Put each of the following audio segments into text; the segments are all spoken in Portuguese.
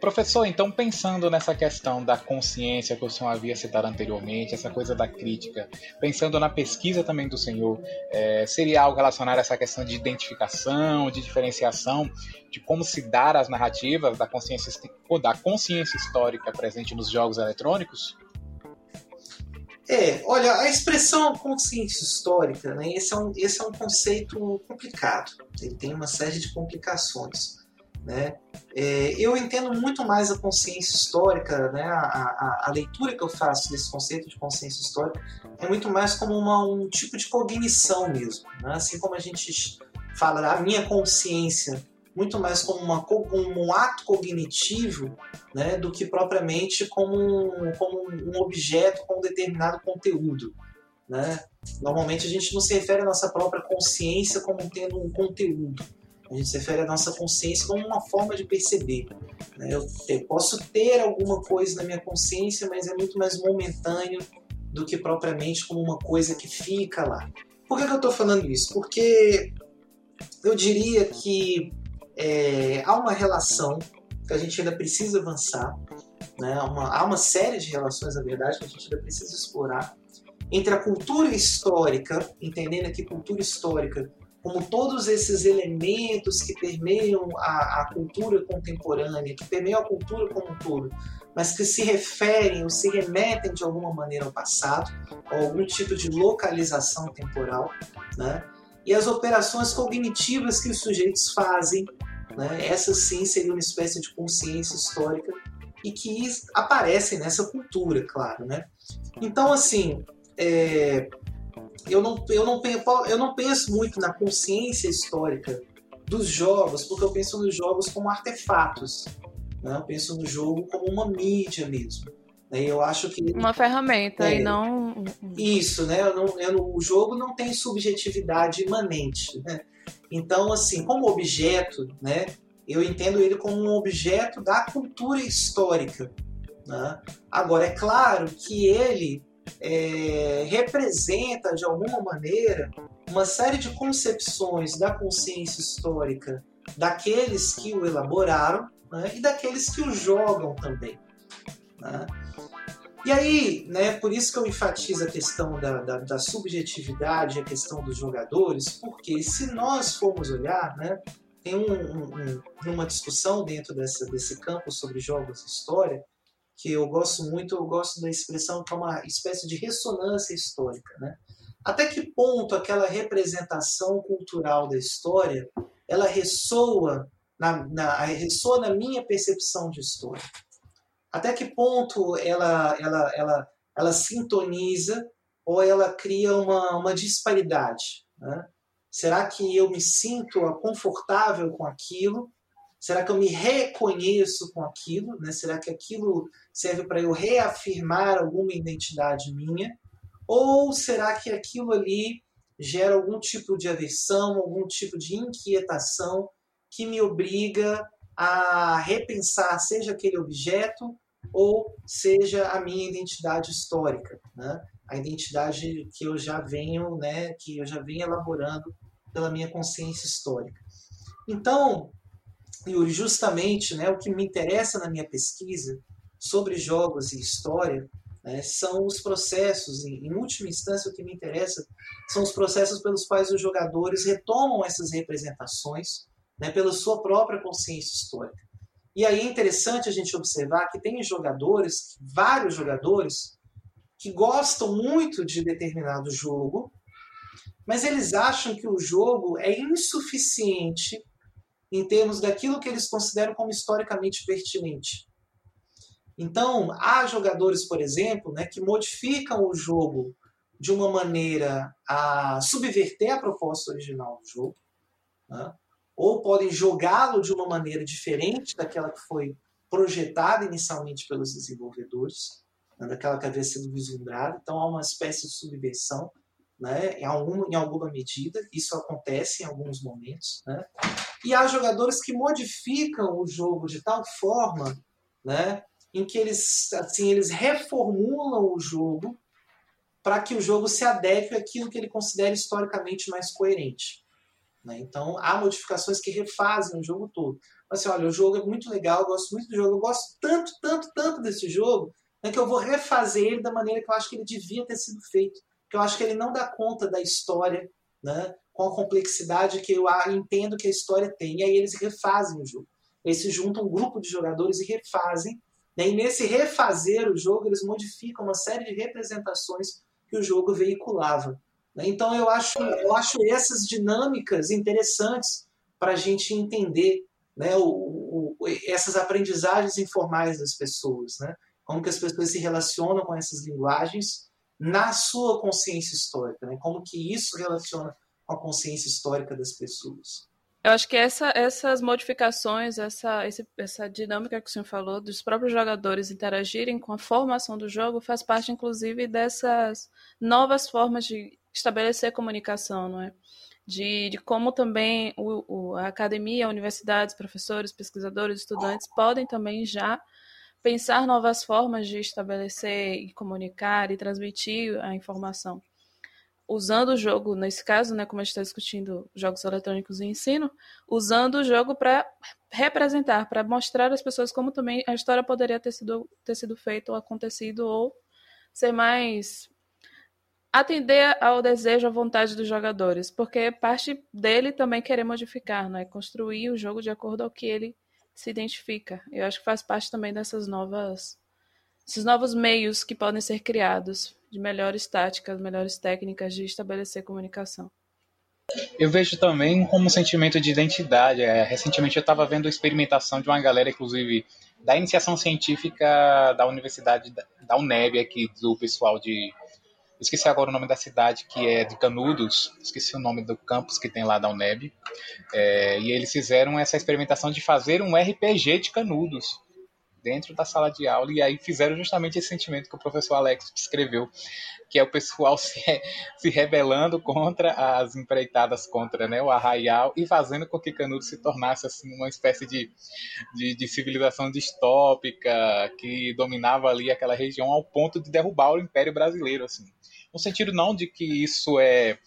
Professor, então pensando nessa questão da consciência que o senhor havia citado anteriormente, essa coisa da crítica, pensando na pesquisa também do senhor, é, seria algo relacionado a essa questão de identificação, de diferenciação, de como se dar as narrativas da consciência, da consciência histórica presente nos jogos eletrônicos? É, olha, a expressão consciência histórica, né, esse, é um, esse é um conceito complicado. Ele tem uma série de complicações. Né? É, eu entendo muito mais a consciência histórica, né? A, a, a, leitura que eu faço desse conceito de consciência histórica é muito mais como uma, um tipo de cognição mesmo. Né? Assim como a gente fala da minha consciência muito mais como, uma, um ato cognitivo né, do que propriamente como um, como um objeto com um determinado conteúdo. Né? Normalmente a gente não se refere à nossa própria consciência como tendo um conteúdo. A gente se refere à nossa consciência como uma forma de perceber. Né? Eu, eu posso ter alguma coisa na minha consciência, mas é muito mais momentâneo do que propriamente como uma coisa que fica lá. Por que, que eu estou falando isso? Porque eu diria que é, há uma relação que a gente ainda precisa avançar, né? uma, há uma série de relações, na verdade, que a gente ainda precisa explorar entre a cultura histórica, entendendo aqui cultura histórica como todos esses elementos que permeiam a, a, cultura contemporânea, que permeiam a cultura como um todo, mas que se referem ou se remetem de alguma maneira ao passado, ou algum tipo de localização temporal, né? e as operações cognitivas que os sujeitos fazem né? Essa sim seria uma espécie de consciência histórica e que aparecem nessa cultura, claro. Né? Então, assim, é, eu, não, eu, não, eu não penso muito na consciência histórica dos jogos, porque eu penso nos jogos como artefatos. Né? Eu penso no jogo como uma mídia mesmo. Né? Eu acho que uma ferramenta é, e não isso, né? Eu não, eu, o jogo não tem subjetividade imanente. Né? Então, assim, como objeto, né, eu entendo ele como um objeto da cultura histórica. Né? Agora, é claro que ele é, representa, de alguma maneira, uma série de concepções da consciência histórica daqueles que o elaboraram né, e daqueles que o jogam também. Né? E aí, né, por isso que eu enfatizo a questão da, da, da subjetividade, a questão dos jogadores, porque se nós formos olhar, né, tem um, um, uma discussão dentro dessa, desse campo sobre jogos e história, que eu gosto muito, eu gosto da expressão que é uma espécie de ressonância histórica. Né? Até que ponto aquela representação cultural da história ela ressoa na, na, ressoa na minha percepção de história? até que ponto ela, ela, ela, ela sintoniza ou ela cria uma, uma disparidade. Né? Será que eu me sinto confortável com aquilo? Será que eu me reconheço com aquilo? Né? Será que aquilo serve para eu reafirmar alguma identidade minha? Ou será que aquilo ali gera algum tipo de aversão, algum tipo de inquietação que me obriga a repensar, seja aquele objeto ou seja a minha identidade histórica, né? a identidade que eu já venho, né, que eu já venho elaborando pela minha consciência histórica. Então, Yuri, justamente, né, o que me interessa na minha pesquisa sobre jogos e história né, são os processos, em, em última instância, o que me interessa são os processos pelos quais os jogadores retomam essas representações né, pela sua própria consciência histórica. E aí é interessante a gente observar que tem jogadores, vários jogadores, que gostam muito de determinado jogo, mas eles acham que o jogo é insuficiente em termos daquilo que eles consideram como historicamente pertinente. Então, há jogadores, por exemplo, né, que modificam o jogo de uma maneira a subverter a proposta original do jogo. Né? ou podem jogá-lo de uma maneira diferente daquela que foi projetada inicialmente pelos desenvolvedores, né, daquela que havia sido vislumbrada. Então há uma espécie de subversão né, em, alguma, em alguma medida, isso acontece em alguns momentos. Né? E há jogadores que modificam o jogo de tal forma né, em que eles, assim, eles reformulam o jogo para que o jogo se adeque àquilo que ele considera historicamente mais coerente. Né? Então, há modificações que refazem o jogo todo. assim, olha, o jogo é muito legal, eu gosto muito do jogo, eu gosto tanto, tanto, tanto desse jogo, né, que eu vou refazer ele da maneira que eu acho que ele devia ter sido feito. Que eu acho que ele não dá conta da história, né, com a complexidade que eu entendo que a história tem. E aí eles refazem o jogo. Eles se juntam um grupo de jogadores e refazem. Né, e nesse refazer o jogo, eles modificam uma série de representações que o jogo veiculava. Né. Então eu acho, eu acho essas dinâmicas interessantes para a gente entender né, o, o, essas aprendizagens informais das pessoas, né? como que as pessoas se relacionam com essas linguagens na sua consciência histórica, né? como que isso relaciona com a consciência histórica das pessoas. Eu acho que essa, essas modificações, essa, essa dinâmica que o senhor falou, dos próprios jogadores interagirem com a formação do jogo, faz parte, inclusive, dessas novas formas de estabelecer comunicação, não é? de, de como também o, o, a academia, universidades, professores, pesquisadores, estudantes podem também já pensar novas formas de estabelecer e comunicar e transmitir a informação. Usando o jogo, nesse caso, né, como a gente está discutindo jogos eletrônicos e ensino, usando o jogo para representar, para mostrar às pessoas como também a história poderia ter sido, ter sido feita ou acontecido, ou ser mais atender ao desejo, à vontade dos jogadores, porque parte dele também querer modificar, não é construir o jogo de acordo ao que ele se identifica. Eu acho que faz parte também dessas novas esses novos meios que podem ser criados de melhores táticas, melhores técnicas de estabelecer comunicação. Eu vejo também como um sentimento de identidade. É, recentemente eu estava vendo a experimentação de uma galera, inclusive, da iniciação científica da Universidade da UNEB aqui, do pessoal de esqueci agora o nome da cidade, que é de Canudos, esqueci o nome do campus que tem lá da UNEB, é, e eles fizeram essa experimentação de fazer um RPG de Canudos dentro da sala de aula, e aí fizeram justamente esse sentimento que o professor Alex descreveu, que é o pessoal se, se rebelando contra as empreitadas contra né, o arraial e fazendo com que Canudos se tornasse assim, uma espécie de, de, de, civilização distópica que dominava ali aquela região ao ponto de derrubar o Império Brasileiro. Assim no sentido não de que isso é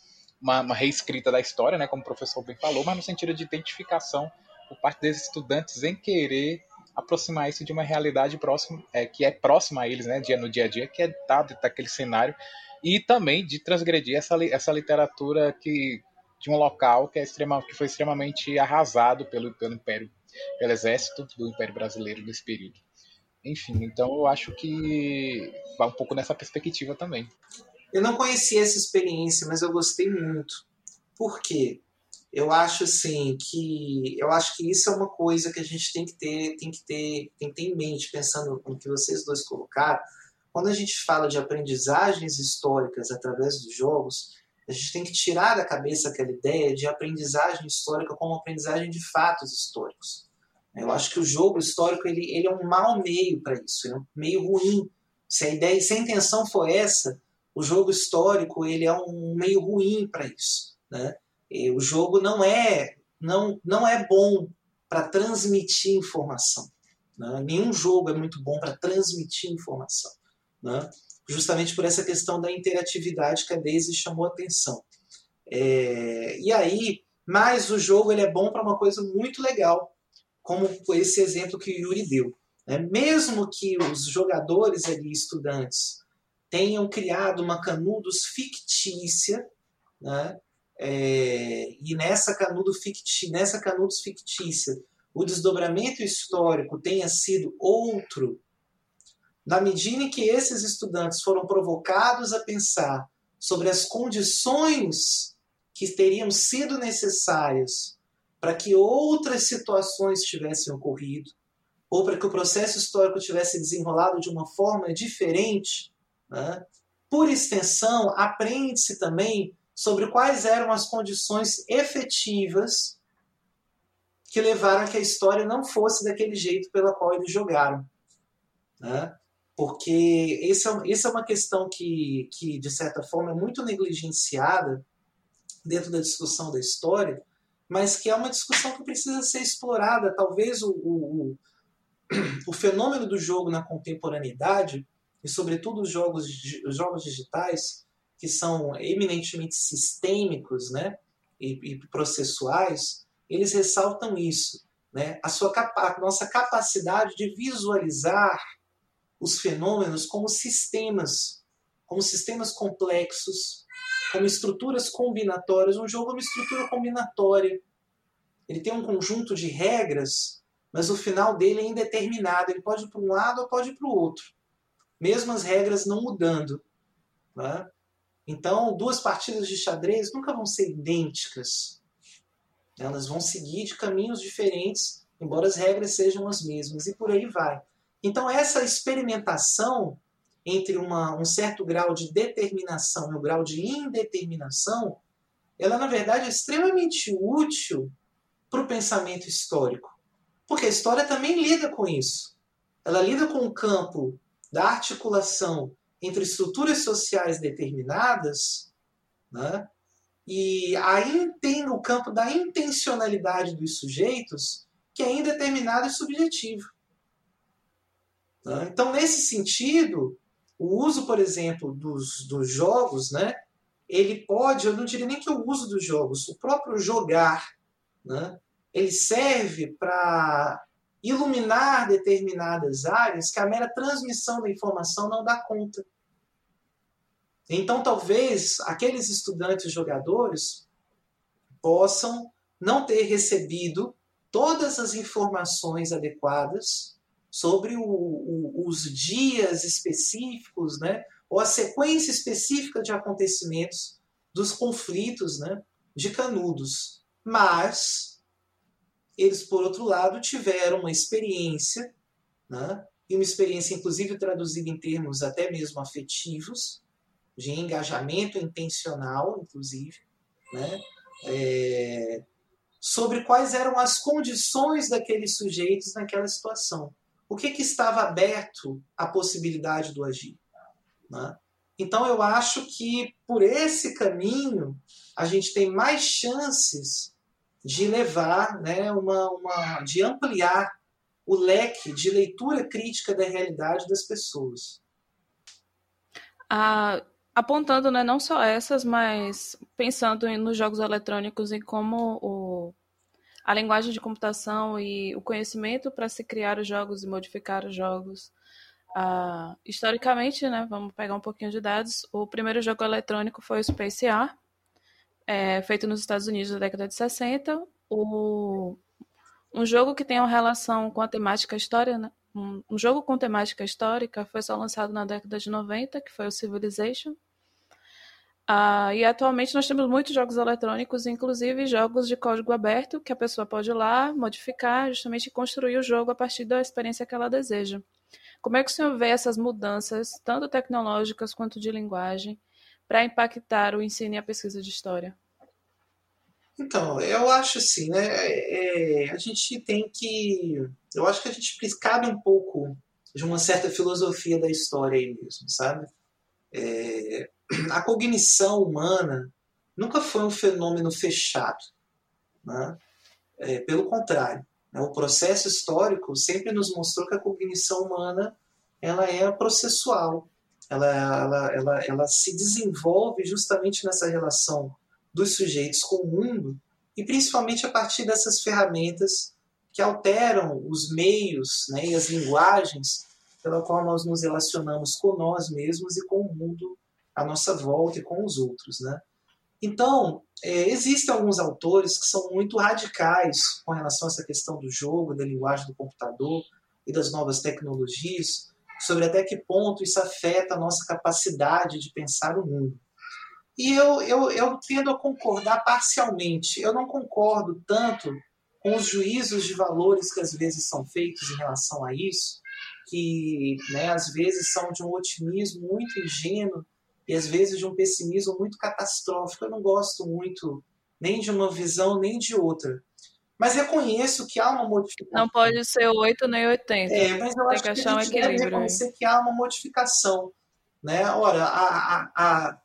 uma, uma, reescrita da história, né, como o professor bem falou, mas no sentido de identificação por parte desses estudantes em querer aproximar isso de uma realidade próxima, é, que é próxima a eles, né, dia no dia a dia, que é dado daquele cenário, e também de transgredir essa, essa literatura que de um local que, é extrema, que foi extremamente arrasado pelo, pelo Império, pelo exército do Império Brasileiro nesse período. Enfim, então eu acho que vai um pouco nessa perspectiva também. Eu não conhecia essa experiência, mas eu gostei muito. Por quê? Eu acho assim que eu acho que isso é uma coisa que a gente tem que ter, tem que ter, tem que ter em mente, pensando no que vocês dois colocaram. Quando a gente fala de aprendizagens históricas através dos jogos, a gente tem que tirar da cabeça aquela ideia de aprendizagem histórica como aprendizagem de fatos históricos. Eu acho que o jogo histórico ele, ele é um mau meio para isso, é um meio ruim. Se a ideia, se a intenção for essa, o jogo histórico ele é um meio ruim para isso. Né? E o jogo não é, não, não é bom para transmitir informação. Né? Nenhum jogo é muito bom para transmitir informação. Né? Justamente por essa questão da interatividade que a Daisy chamou a atenção. É, e aí, mas o jogo ele é bom para uma coisa muito legal, como esse exemplo que o Yuri deu. Né? Mesmo que os jogadores ali, estudantes, tenham criado uma Canudos fictícia, né? É, e nessa, canudo ficti, nessa Canudos fictícia o desdobramento histórico tenha sido outro, na medida em que esses estudantes foram provocados a pensar sobre as condições que teriam sido necessárias para que outras situações tivessem ocorrido, ou para que o processo histórico tivesse desenrolado de uma forma diferente, né? Por extensão, aprende-se também sobre quais eram as condições efetivas que levaram a que a história não fosse daquele jeito pela qual eles jogaram. Né? Porque essa é, esse é uma questão que, que, de certa forma, é muito negligenciada dentro da discussão da história, mas que é uma discussão que precisa ser explorada. Talvez o, o, o fenômeno do jogo na contemporaneidade e sobretudo os jogos, os jogos digitais, que são eminentemente sistêmicos né, e, e processuais, eles ressaltam isso. né, a, sua, a nossa capacidade de visualizar os fenômenos como sistemas, como sistemas complexos, como estruturas combinatórias. Um jogo é uma estrutura combinatória. Ele tem um conjunto de regras, mas o final dele é indeterminado. Ele pode ir para um lado ou pode ir para o outro, mesmo as regras não mudando. Né? Então, duas partidas de xadrez nunca vão ser idênticas. Elas vão seguir de caminhos diferentes, embora as regras sejam as mesmas, e por aí vai. Então, essa experimentação entre uma, um certo grau de determinação e um grau de indeterminação, ela, na verdade, é extremamente útil para o pensamento histórico. Porque a história também lida com isso. Ela lida com o campo da articulação entre estruturas sociais determinadas né, e aí tem o campo da intencionalidade dos sujeitos, que é indeterminado e subjetivo. Né? Então, nesse sentido, o uso, por exemplo, dos, dos jogos, né, ele pode, eu não diria nem que o uso dos jogos, o próprio jogar, né, ele serve para iluminar determinadas áreas que a mera transmissão da informação não dá conta. Então, talvez aqueles estudantes jogadores possam não ter recebido todas as informações adequadas sobre o, o, os dias específicos, né, ou a sequência específica de acontecimentos dos conflitos né, de Canudos. Mas eles, por outro lado, tiveram uma experiência, né, e uma experiência, inclusive, traduzida em termos até mesmo afetivos, de engajamento intencional, inclusive, né? É, sobre quais eram as condições daqueles sujeitos naquela situação. O que, que estava aberto à possibilidade do agir. Né? Então eu acho que por esse caminho a gente tem mais chances de levar, né, uma, uma, de ampliar o leque de leitura crítica da realidade das pessoas. Ah, apontando né, não só essas, mas pensando nos jogos eletrônicos e como o, a linguagem de computação e o conhecimento para se criar os jogos e modificar os jogos. Historicamente, né, vamos pegar um pouquinho de dados, o primeiro jogo eletrônico foi o Space A, é, feito nos Estados Unidos na década de 60. O, um jogo que tem uma relação com a temática história, né, um, um, jogo com temática histórica foi só lançado na década de 90, que foi o Civilization. Uh, e atualmente nós temos muitos jogos eletrônicos, inclusive jogos de código aberto, que a pessoa pode ir lá, modificar, justamente construir o jogo a partir da experiência que ela deseja. Como é que o senhor vê essas mudanças, tanto tecnológicas quanto de linguagem, para impactar o ensino e a pesquisa de história? Então, eu acho assim, né? É, a gente tem que eu acho que a gente cabe um pouco de uma certa filosofia da história aí mesmo, sabe? É, a cognição humana nunca foi um fenômeno fechado. Né? É, pelo contrário, né? o processo histórico sempre nos mostrou que a cognição humana ela é processual, ela, ela, ela, ela se desenvolve justamente nessa relação dos sujeitos com o mundo e principalmente a partir dessas ferramentas que alteram os meios né, e as linguagens pela qual nós nos relacionamos com nós mesmos e com o mundo à nossa volta e com os outros. Né? Então, é, existem alguns autores que são muito radicais com relação a essa questão do jogo, da linguagem do computador e das novas tecnologias, sobre até que ponto isso afeta a nossa capacidade de pensar o mundo. E eu, eu, eu tendo a concordar parcialmente. Eu não concordo tanto com os juízos de valores que às vezes são feitos em relação a isso, que né, às vezes são de um otimismo muito ingênuo e às vezes de um pessimismo muito catastrófico. Eu não gosto muito nem de uma visão nem de outra. Mas reconheço que há uma modificação. Não pode ser 8 nem 80. É, mas eu Tem acho que, que a gente um deve reconhecer que há uma modificação. Né? Ora, a, a, a...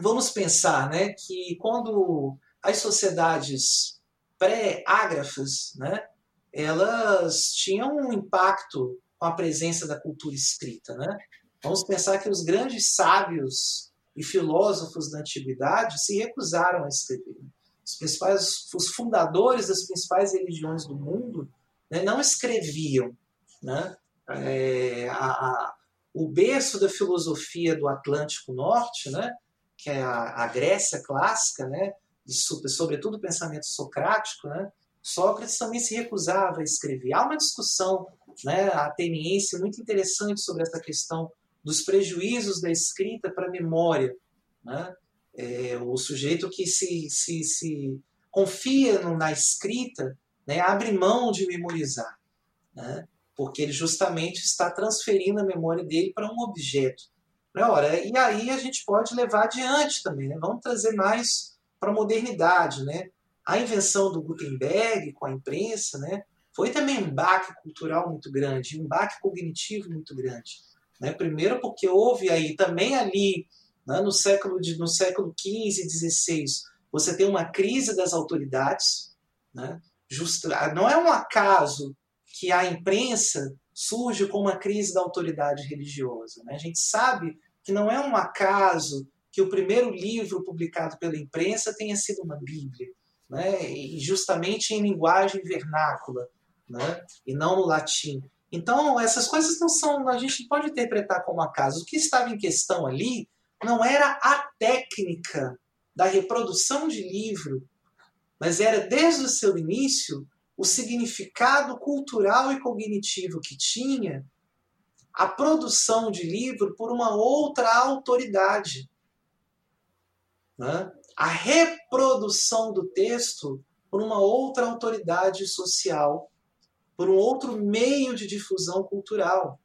vamos pensar né, que quando as sociedades pré-ágrafas, né, elas tinham um impacto com a presença da cultura escrita. Né? Vamos pensar que os grandes sábios e filósofos da antiguidade se recusaram a escrever. os principais, os fundadores das principais religiões do mundo né, não escreviam. Né? É, a, a, o berço da filosofia do Atlântico Norte, né, que é a, a Grécia clássica, né, e sobretudo o pensamento socrático, né, Sócrates também se recusava a escrever. Há uma discussão né, ateniense muito interessante sobre essa questão dos prejuízos da escrita para a memória. Né? É, o sujeito que se, se, se confia na escrita né, abre mão de memorizar, né? porque ele justamente está transferindo a memória dele para um objeto. Ora, e aí a gente pode levar adiante também, né? vamos trazer mais para a modernidade. Né? A invenção do Gutenberg com a imprensa né, foi também um baque cultural muito grande, um baque cognitivo muito grande. Né? Primeiro porque houve aí também ali né? No, século de, no século XV e XVI, você tem uma crise das autoridades. Né? Justa, não é um acaso que a imprensa surge com uma crise da autoridade religiosa. Né? A gente sabe que não é um acaso que o primeiro livro publicado pela imprensa tenha sido uma Bíblia, né? e justamente em linguagem vernácula, né? e não no latim. Então, essas coisas não são, a gente pode interpretar como acaso. O que estava em questão ali não era a técnica da reprodução de livro, mas era desde o seu início o significado cultural e cognitivo que tinha a produção de livro por uma outra autoridade. Né? A reprodução do texto por uma outra autoridade social, por um outro meio de difusão cultural.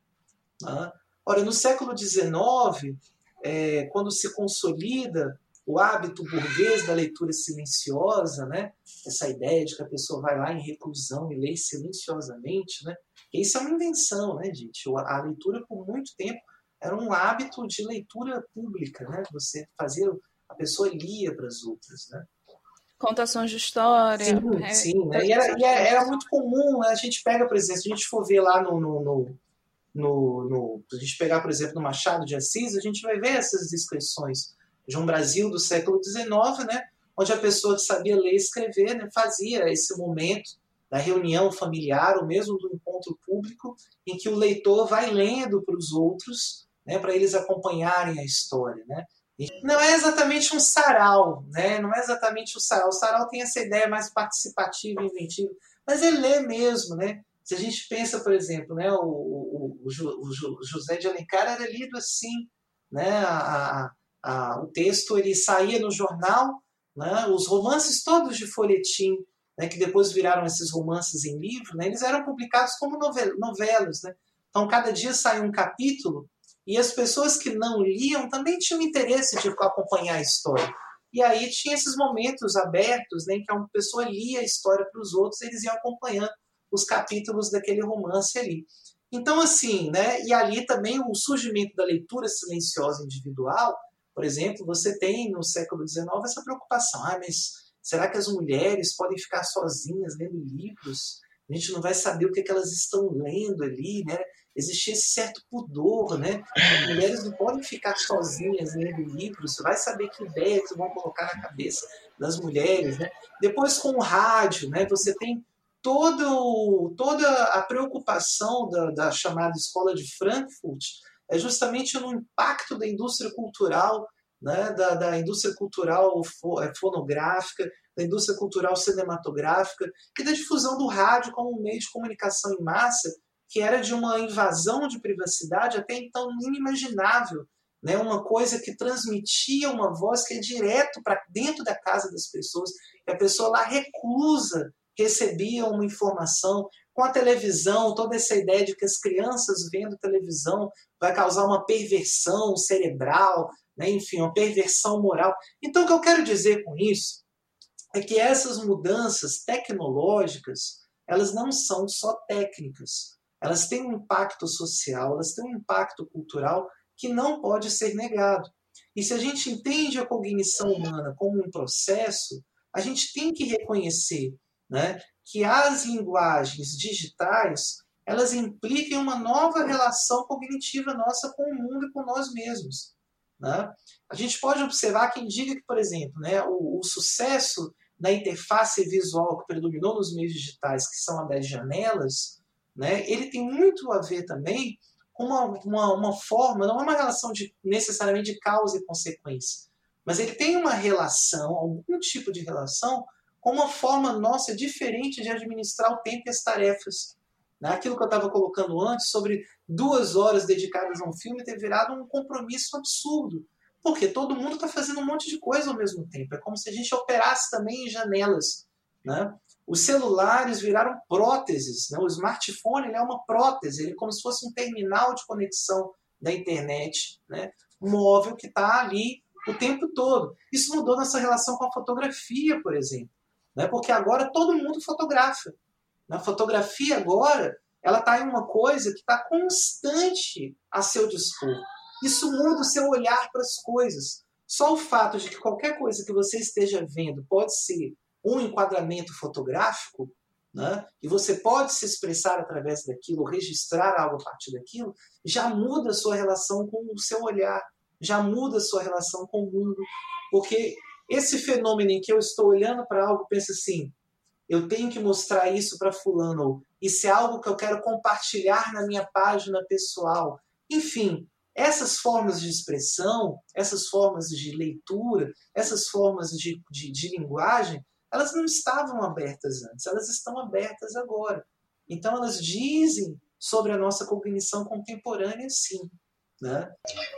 Né? Ora, no século XIX, é, quando se consolida o hábito burguês da leitura silenciosa, né? essa ideia de que a pessoa vai lá em reclusão e lê silenciosamente, né? Isso é uma invenção, né, gente? A leitura, por muito tempo, era um hábito de leitura pública, né? Você fazia, a pessoa lia para as outras, né? Contações de história. Sim, é, sim. Né? E, era, e era, muito comum, né? A gente pega, por exemplo, se a gente for ver lá no, no, no no, no, se a gente pegar, por exemplo, no Machado de Assis, a gente vai ver essas descrições de um Brasil do século XIX, né, onde a pessoa que sabia ler e escrever né, fazia esse momento da reunião familiar, ou mesmo do encontro público, em que o leitor vai lendo para os outros, né, para eles acompanharem a história. Né. não é exatamente um sarau, né, não é exatamente o um sarau. O sarau tem essa ideia mais participativa e inventiva, mas ele lê mesmo, né? Se a gente pensa, por exemplo, né, o, o, o, o José de Alencar era lido assim, né, a, a, o texto ele saía no jornal, né, os romances todos de folhetim, né, que depois viraram esses romances em livro, né, eles eram publicados como novel, novelas. Né? Então, cada dia saía um capítulo e as pessoas que não liam também tinham interesse de acompanhar a história. E aí tinha esses momentos abertos né, em que uma pessoa lia a história para os outros eles iam acompanhando os capítulos daquele romance ali. Então, assim, né? E ali também o surgimento da leitura silenciosa individual, por exemplo, você tem no século XIX essa preocupação. Ah, mas será que as mulheres podem ficar sozinhas lendo livros? A gente não vai saber o que, é que elas estão lendo ali, né? Existia esse certo pudor, né? As mulheres não podem ficar sozinhas lendo livros, vai saber que ideias vão colocar na cabeça das mulheres, né? Depois com o rádio, né? Você tem todo, toda a preocupação da, da chamada Escola de Frankfurt é justamente no impacto da indústria cultural, né, da, da indústria cultural é, fonográfica, da indústria cultural cinematográfica e da difusão do rádio como um meio de comunicação em massa, que era de uma invasão de privacidade até então inimaginável. Né, uma coisa que transmitia uma voz que é direto para dentro da casa das pessoas, e a pessoa lá reclusa recebiam uma informação. Com a televisão, toda essa ideia de que as crianças vendo televisão vai causar uma perversão cerebral, né? enfim, uma perversão moral. Então, o que eu quero dizer com isso é que essas mudanças tecnológicas, elas não são só técnicas. Elas têm um impacto social, elas têm um impacto cultural que não pode ser negado. E se a gente entende a cognição humana como um processo, a gente tem que reconhecer né, que as linguagens digitais elas implicam uma nova relação cognitiva nossa com o mundo e com nós mesmos. Né? A gente pode observar quem diga que, por exemplo, né, o, o sucesso na interface visual que predominou nos meios digitais, que são a das janelas, né, ele tem muito a ver também com uma, uma, uma forma, não é uma relação de, necessariamente de causa e consequência, mas ele tem uma relação, algum tipo de relação, com uma forma nossa diferente de administrar o tempo e as tarefas. Aquilo que eu estava colocando antes sobre duas horas dedicadas a um filme ter virado um compromisso absurdo. Porque todo mundo está fazendo um monte de coisa ao mesmo tempo. É como se a gente operasse também em janelas. Né? Os celulares viraram próteses. Né? O smartphone é uma prótese, ele é como se fosse um terminal de conexão da internet né? móvel que está ali o tempo todo. Isso mudou nossa relação com a fotografia, por exemplo. Né? Porque agora todo mundo fotografa. A fotografia agora ela está em uma coisa que está constante a seu dispor. Isso muda o seu olhar para as coisas. Só o fato de que qualquer coisa que você esteja vendo pode ser um enquadramento fotográfico, né? e você pode se expressar através daquilo, registrar algo a partir daquilo, já muda a sua relação com o seu olhar, já muda a sua relação com o mundo. Porque esse fenômeno em que eu estou olhando para algo, pensa assim, eu tenho que mostrar isso para fulano, isso é algo que eu quero compartilhar na minha página pessoal. Enfim, essas formas de expressão, essas formas de leitura, essas formas de, de, de linguagem, elas não estavam abertas antes, elas estão abertas agora. Então elas dizem sobre a nossa cognição contemporânea, sim. Né?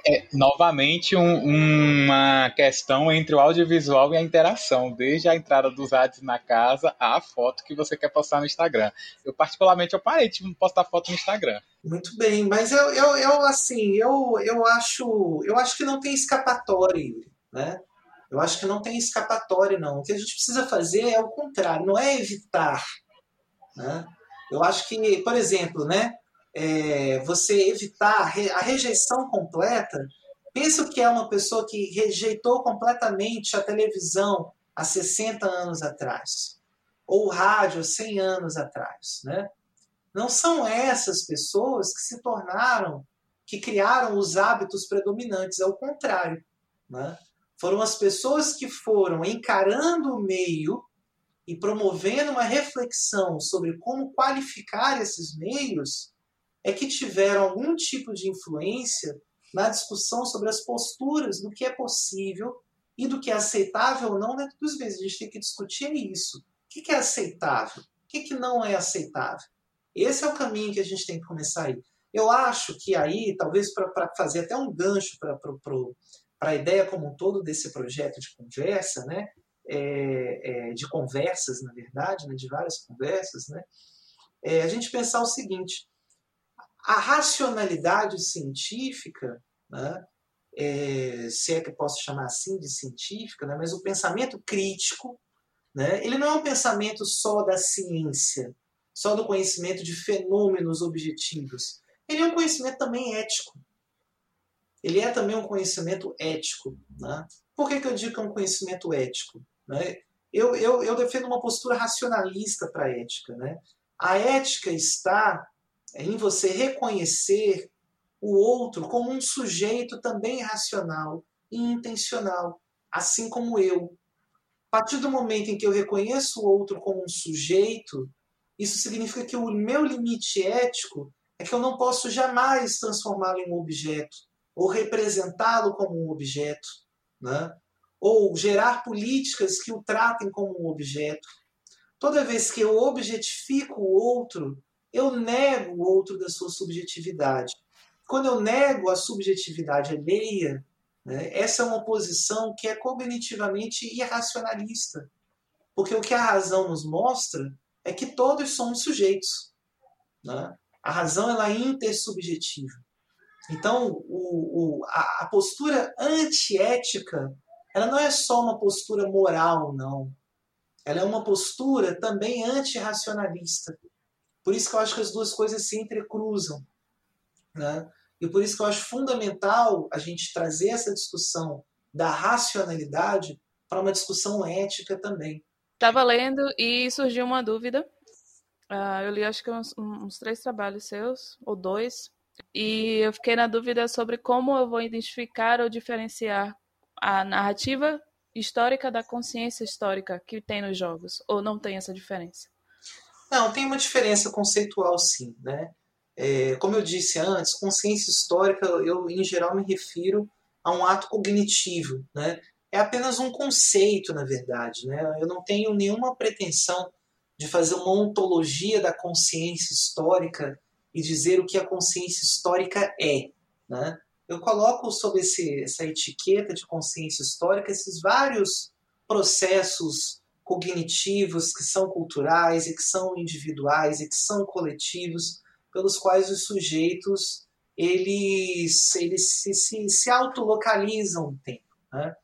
É, novamente, um, uma questão entre o audiovisual e a interação, desde a entrada dos ads na casa à foto que você quer postar no Instagram. Eu, particularmente, eu parei de postar foto no Instagram. Muito bem, mas eu, eu, eu assim, eu, eu, acho, eu acho que não tem escapatória, né? Eu acho que não tem escapatória, não. O que a gente precisa fazer é o contrário, não é evitar. Né? Eu acho que, por exemplo, né, é, você evitar a rejeição completa, penso que é uma pessoa que rejeitou completamente a televisão há 60 anos atrás, ou o rádio há 100 anos atrás. Né? Não são essas pessoas que se tornaram, que criaram os hábitos predominantes, é o contrário. Né? Foram as pessoas que foram encarando o meio e promovendo uma reflexão sobre como qualificar esses meios é que tiveram algum tipo de influência na discussão sobre as posturas do que é possível e do que é aceitável ou não dentro dos vezes. A gente tem que discutir isso. O que é aceitável? O que não é aceitável? Esse é o caminho que a gente tem que começar aí. Eu acho que aí, talvez para fazer até um gancho para a ideia como um todo desse projeto de conversa, né? É, é, de conversas, na verdade, né? de várias conversas, né? É, a gente pensar o seguinte: a racionalidade científica, né, é, se é que posso chamar assim de científica, né, mas o pensamento crítico, né, ele não é um pensamento só da ciência, só do conhecimento de fenômenos objetivos. Ele é um conhecimento também ético. Ele é também um conhecimento ético. Né? Por que, que eu digo que é um conhecimento ético? Né? Eu, eu, eu defendo uma postura racionalista para a ética. Né? A ética está é em você reconhecer o outro como um sujeito também racional e intencional, assim como eu. A partir do momento em que eu reconheço o outro como um sujeito, isso significa que o meu limite ético é que eu não posso jamais transformá-lo em um objeto, ou representá-lo como um objeto, né? ou gerar políticas que o tratem como um objeto. Toda vez que eu objetifico o outro, eu nego o outro da sua subjetividade. Quando eu nego a subjetividade alheia, né, essa é uma posição que é cognitivamente irracionalista. Porque o que a razão nos mostra é que todos somos sujeitos. Né? A razão ela é intersubjetiva. Então, o, o, a, a postura antiética ela não é só uma postura moral, não. Ela é uma postura também antirracionalista. Por isso que eu acho que as duas coisas se entrecruzam. Né? E por isso que eu acho fundamental a gente trazer essa discussão da racionalidade para uma discussão ética também. Estava lendo e surgiu uma dúvida. Uh, eu li acho que uns, uns, três trabalhos seus, ou dois, e eu fiquei na dúvida sobre como eu vou identificar ou diferenciar a narrativa histórica da consciência histórica que tem nos jogos? Ou não tem essa diferença? Não, tem uma diferença conceitual sim, né? É, como eu disse antes, consciência histórica, eu em geral me refiro a um ato cognitivo, né? É apenas um conceito, na verdade, né? Eu não tenho nenhuma pretensão de fazer uma ontologia da consciência histórica e dizer o que a consciência histórica é, né? Eu coloco sob essa etiqueta de consciência histórica esses vários processos cognitivos que são culturais e que são individuais e que são coletivos pelos quais os sujeitos eles, eles se, se, se autolocalizam no tempo. Né?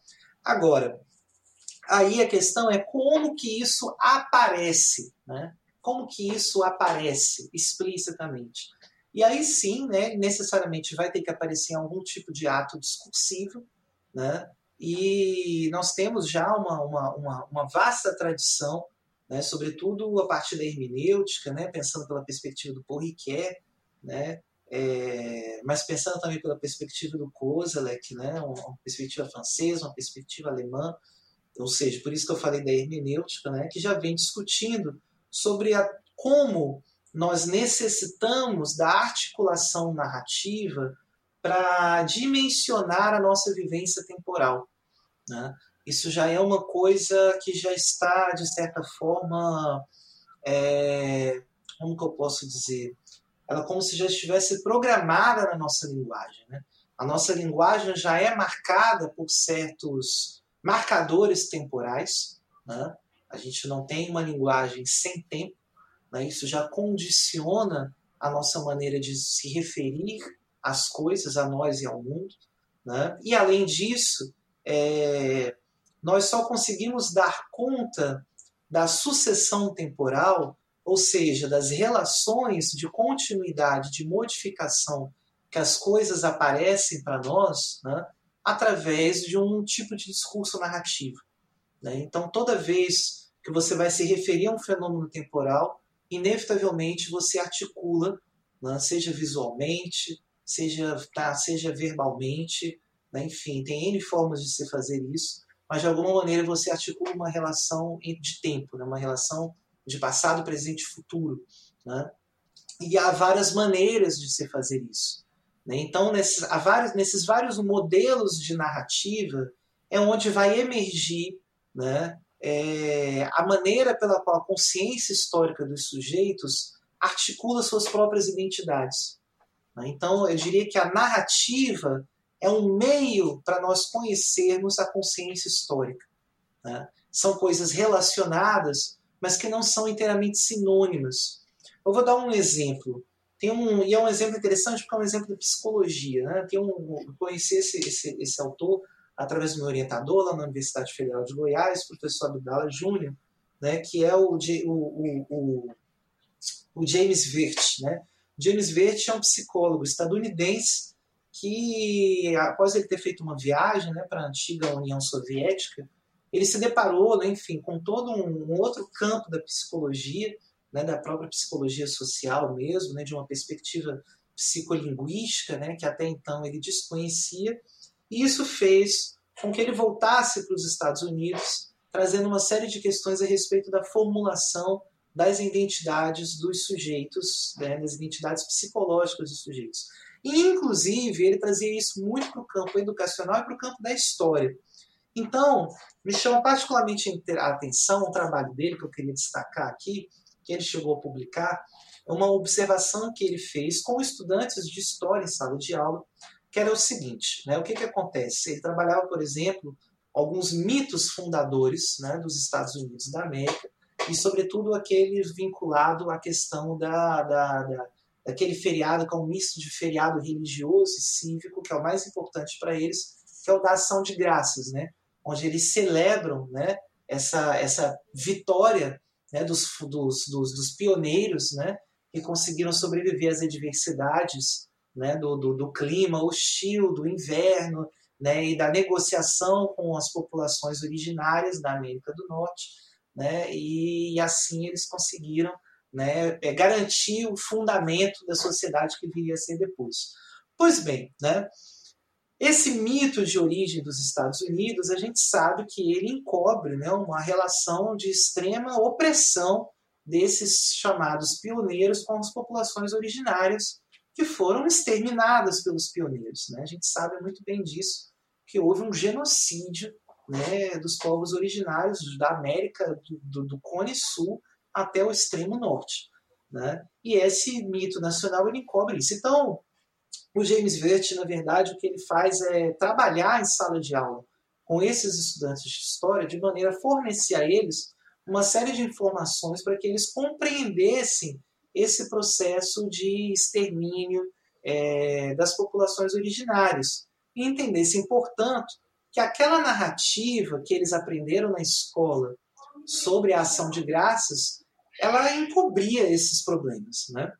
Agora, aí a questão é como que isso aparece, né? como que isso aparece explicitamente. E aí sim, né, necessariamente vai ter que aparecer algum tipo de ato discursivo, né? E nós temos já uma, uma, uma, uma vasta tradição, né, sobretudo a partir da hermenêutica, né, pensando pela perspectiva do Ricoeur, né, é, mas pensando também pela perspectiva do Kozelek, né, uma perspectiva francesa, uma perspectiva alemã, ou seja, por isso que eu falei da hermenêutica, né, que já vem discutindo sobre a, como nós necessitamos da articulação narrativa para dimensionar a nossa vivência temporal. Né? Isso já é uma coisa que já está, de certa forma, é, como que eu posso dizer? Ela como se já estivesse programada na nossa linguagem. Né? A nossa linguagem já é marcada por certos marcadores temporais. Né? A gente não tem uma linguagem sem tempo. Né? Isso já condiciona a nossa maneira de se referir às coisas, a nós e ao mundo. Né? E além disso, é, nós só conseguimos dar conta da sucessão temporal, ou seja, das relações de continuidade, de modificação que as coisas aparecem para nós, né, através de um tipo de discurso narrativo. Né? Então, toda vez que você vai se referir a um fenômeno temporal, inevitavelmente você articula, né, seja visualmente, seja, tá, seja verbalmente, né? enfim, tem N formas de se fazer isso, mas de alguma maneira você articula uma relação de tempo, né? uma relação de passado, presente e futuro. Né? E há várias maneiras de se fazer isso. Né? Então, nesses, há vários, nesses vários modelos de narrativa é onde vai emergir né, é, a maneira pela qual a consciência histórica dos sujeitos articula suas próprias identidades. Né? Então, eu diria que a narrativa é um meio para nós conhecermos a consciência histórica. Né? São coisas relacionadas, mas que não são inteiramente sinônimas. Eu vou dar um exemplo. Tem um, e é um exemplo interessante porque é um exemplo de psicologia. Né? Tem um, eu conheci esse, esse, esse autor através do meu orientador lá na Universidade Federal de Goiás, professor Abdala Júnior, né, que é o, o, o, o James Virt. Né? James Virt é um psicólogo estadunidense que, após ele ter feito uma viagem né, para a antiga União Soviética, ele se deparou, né, enfim, com todo um, outro campo da psicologia, né, da própria psicologia social mesmo, né, de uma perspectiva psicolinguística, né, que até então ele desconhecia, e isso fez com que ele voltasse para os Estados Unidos, trazendo uma série de questões a respeito da formulação das identidades dos sujeitos, né, das identidades psicológicas dos sujeitos. Inclusive, ele trazia isso muito para o campo educacional e para o campo da história. Então, me chama particularmente a atenção o trabalho dele, que eu queria destacar aqui, que ele chegou a publicar, é uma observação que ele fez com estudantes de história em sala de aula, que era o seguinte, né, o que, que acontece? Ele trabalhava, por exemplo, alguns mitos fundadores né, dos Estados Unidos da América, e, sobretudo, aquele vinculado à questão da, da, da daquele feriado que é um misto de feriado religioso e cívico, que é o mais importante para eles, que é o da ação de graças, né? onde eles celebram né, essa, essa vitória né, dos, dos, dos, dos pioneiros né, que conseguiram sobreviver às adversidades né, do, do, do, clima hostil, do inverno né, e da negociação com as populações originárias da América do Norte. Né, e, e assim eles conseguiram né, é garantir o fundamento da sociedade que viria a ser depois. Pois bem, né, Esse mito de origem dos Estados Unidos, a gente sabe que ele encobre né, uma relação de extrema opressão desses chamados pioneiros com as populações originárias que foram exterminadas pelos pioneiros. Né? A gente sabe muito bem disso, que houve um genocídio né, dos povos originários da América do, do, do Cone Sul até o extremo norte. Né? E esse mito nacional ele encobre isso. Então, o James Vert, na verdade, o que ele faz é trabalhar em sala de aula com esses estudantes de história de maneira a fornecer a eles uma série de informações para que eles compreendessem esse processo de extermínio é, das populações originárias e entendessem, portanto, que aquela narrativa que eles aprenderam na escola sobre a ação de graças, ela encobria esses problemas, né?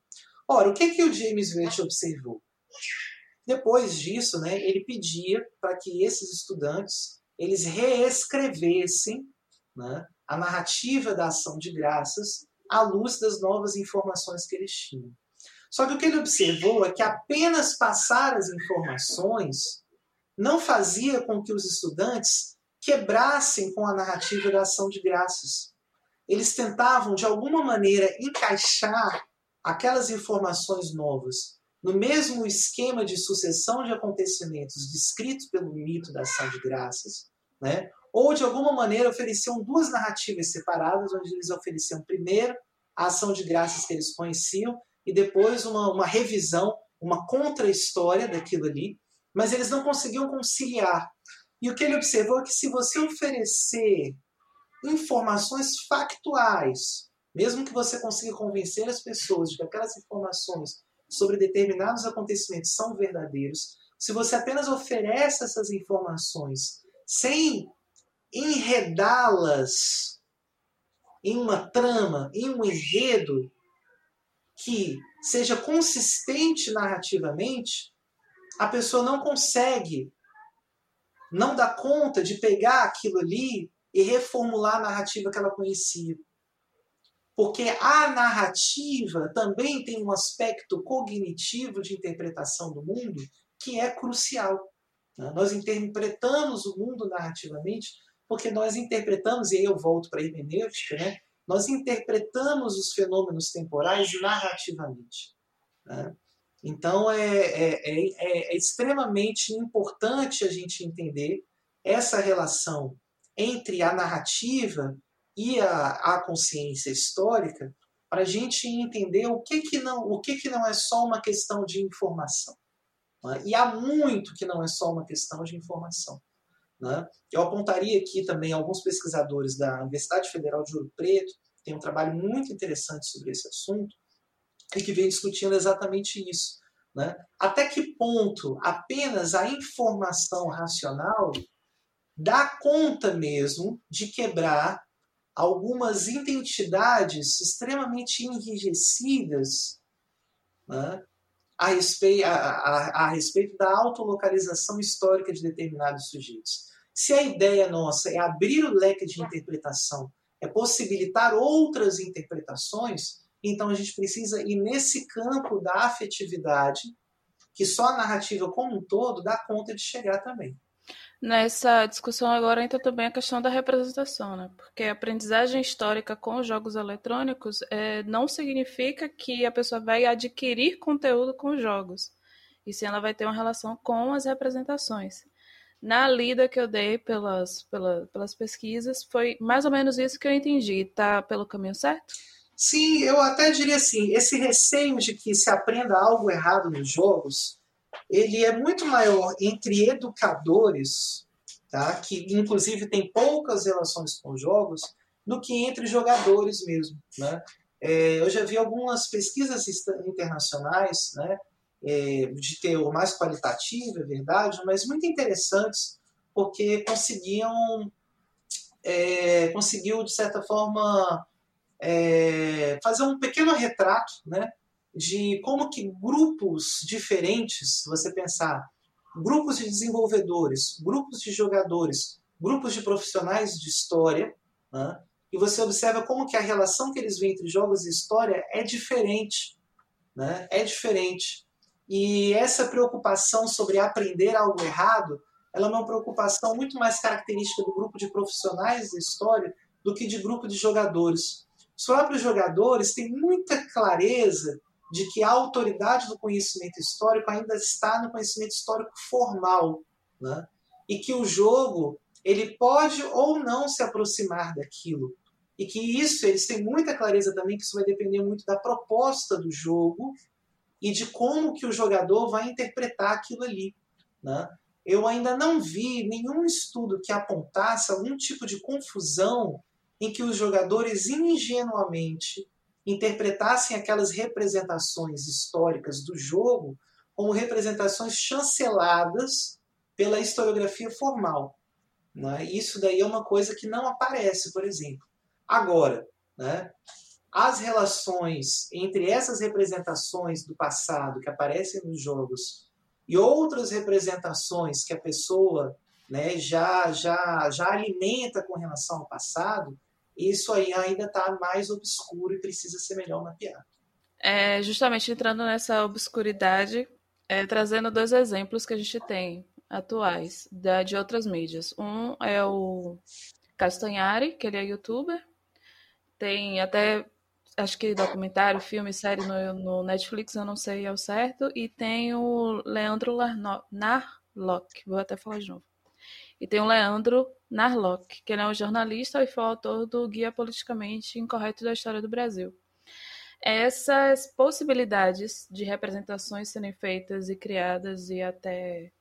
Ora, o que que o James Vert observou? Depois disso, né, ele pedia para que esses estudantes eles reescrevessem né, a narrativa da ação de graças à luz das novas informações que eles tinham. Só que o que ele observou é que apenas passar as informações não fazia com que os estudantes quebrassem com a narrativa da ação de graças. Eles tentavam, de alguma maneira, encaixar aquelas informações novas no mesmo esquema de sucessão de acontecimentos descritos pelo mito da ação de graças, né? ou de alguma maneira ofereciam duas narrativas separadas, onde eles ofereciam primeiro a ação de graças que eles conheciam e depois uma, uma revisão, uma contra-história daquilo ali, mas eles não conseguiam conciliar. E o que ele observou é que se você oferecer informações factuais, mesmo que você consiga convencer as pessoas de que aquelas informações sobre determinados acontecimentos são verdadeiros, se você apenas oferece essas informações sem enredá-las em uma trama, em um enredo que seja consistente narrativamente, a pessoa não consegue, não dá conta de pegar aquilo ali e reformular a narrativa que ela conhecia. Porque a narrativa também tem um aspecto cognitivo de interpretação do mundo que é crucial. Né? Nós interpretamos o mundo narrativamente porque nós interpretamos, e aí eu volto para a hermenêutica, né? nós interpretamos os fenômenos temporais narrativamente. Né? Então é, é, é, é, extremamente importante a gente entender essa relação entre a narrativa e a, a consciência histórica para a gente entender o que, que, não, o que, que não é só uma questão de informação. Né? E há muito que não é só uma questão de informação. Né? Eu apontaria aqui também alguns pesquisadores da Universidade Federal de Ouro Preto, tem um trabalho muito interessante sobre esse assunto, e que vem discutindo exatamente isso. Né? Até que ponto apenas a informação racional dá conta mesmo de quebrar algumas identidades extremamente enrijecidas né, a, respeito, a, a, a respeito da autolocalização histórica de determinados sujeitos. Se a ideia nossa é abrir o leque de interpretação, é possibilitar outras interpretações, então a gente precisa ir nesse campo da afetividade, que só a narrativa como um todo dá conta de chegar também. Nessa discussão agora entra também a questão da representação, né? Porque a aprendizagem histórica com jogos eletrônicos é, não significa que a pessoa vai adquirir conteúdo com jogos, e sim ela vai ter uma relação com as representações. Na lida que eu dei pelas, pela, pelas pesquisas, foi mais ou menos isso que eu entendi. Tá pelo caminho certo? Sim, eu até diria assim, esse receio de que se aprenda algo errado nos jogos ele é muito maior entre educadores, tá? que inclusive tem poucas relações com jogos, do que entre jogadores mesmo. Né? É, eu já vi algumas pesquisas internacionais né, é, de teor mais qualitativo, é verdade, mas muito interessantes, porque conseguiam, é, conseguiu, de certa forma, é, fazer um pequeno retrato né, de como que grupos diferentes, você pensar, grupos de desenvolvedores, grupos de jogadores, grupos de profissionais de história, né? e você observa como que a relação que eles veem entre jogos e história é diferente, né? É diferente. E essa preocupação sobre aprender algo errado, ela é uma preocupação muito mais característica do grupo de profissionais da história do que de grupo de jogadores. Os próprios jogadores têm muita clareza de que a autoridade do conhecimento histórico ainda está no conhecimento histórico formal, né? e que o jogo ele pode ou não se aproximar daquilo, e que isso eles têm muita clareza também que isso vai depender muito da proposta do jogo e de como que o jogador vai interpretar aquilo ali, né? Eu ainda não vi nenhum estudo que apontasse algum tipo de confusão em que os jogadores ingenuamente interpretassem aquelas representações históricas do jogo como representações chanceladas pela historiografia formal. Né? Isso daí é uma coisa que não aparece, por exemplo. Agora, né, as relações entre essas representações do passado que aparecem nos jogos e outras representações que a pessoa né, já, já, já alimenta com relação ao passado, isso aí ainda está mais obscuro e precisa ser melhor mapeado. É, justamente entrando nessa obscuridade, é, trazendo dois exemplos que a gente tem atuais da, de outras mídias. Um é o Castanhari, que ele é youtuber, tem até acho que documentário, filme, série no, no, Netflix, eu não sei ao certo, e tem o Leandro Narlock, vou até falar de novo. E tem o Leandro Narlock, que ele é um jornalista e foi autor do Guia Politicamente Incorreto da História do Brasil. Essas possibilidades de representações serem feitas e criadas e até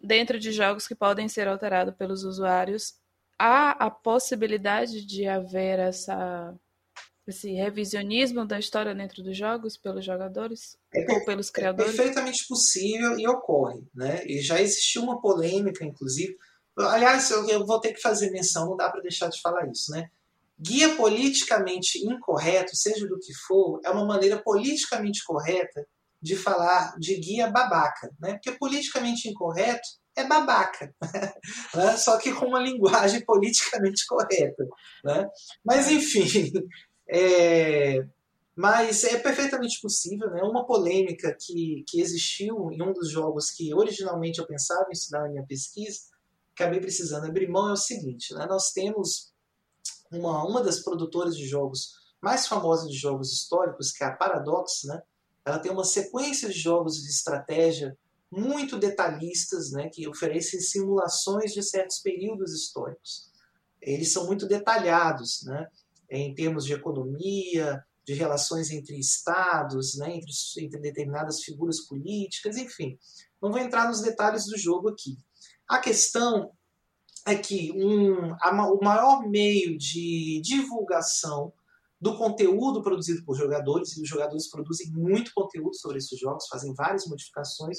dentro de jogos que podem ser alterados pelos usuários, há a possibilidade de haver essa esse revisionismo da história dentro dos jogos pelos jogadores é, ou pelos criadores? É perfeitamente possível e ocorre, né? E já existiu uma polêmica, inclusive. Aliás, eu, eu vou ter que fazer menção, não dá para deixar de falar isso, né? Guia politicamente incorreto, seja do que for, é uma maneira politicamente correta de falar de guia babaca, né? Porque politicamente incorreto é babaca, né? só que com uma linguagem politicamente correta. Né? Mas, enfim, é, mas é perfeitamente possível, né? Uma polêmica que, que existiu em um dos jogos que originalmente eu pensava em estudar na minha pesquisa, acabei precisando abrir mão, é o seguinte, né? Nós temos uma, uma das produtoras de jogos mais famosas de jogos históricos, que é a Paradox, né? Ela tem uma sequência de jogos de estratégia muito detalhistas, né, que oferecem simulações de certos períodos históricos. Eles são muito detalhados, né? Em termos de economia, de relações entre estados, né, entre, entre determinadas figuras políticas, enfim. Não vou entrar nos detalhes do jogo aqui. A questão é que um, a, o maior meio de divulgação do conteúdo produzido por jogadores, e os jogadores produzem muito conteúdo sobre esses jogos, fazem várias modificações,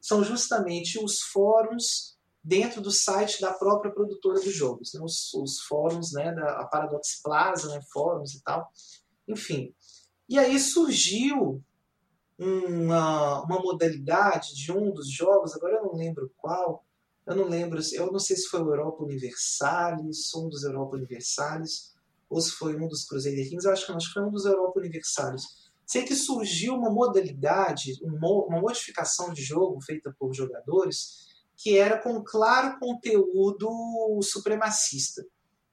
são justamente os fóruns dentro do site da própria produtora de jogos, né? os, os, fóruns né, da Paradox Plaza, né, fóruns e tal, enfim. E aí surgiu uma, uma modalidade de um dos jogos, agora eu não lembro qual, eu não lembro, eu não sei se foi o Europa Universalis, um dos Europa Universalis, ou se foi um dos Crusader Kings, eu acho que, não, acho que foi um dos Europa Universalis. Sei que surgiu uma modalidade, uma modificação de jogo feita por jogadores, que era com claro conteúdo supremacista.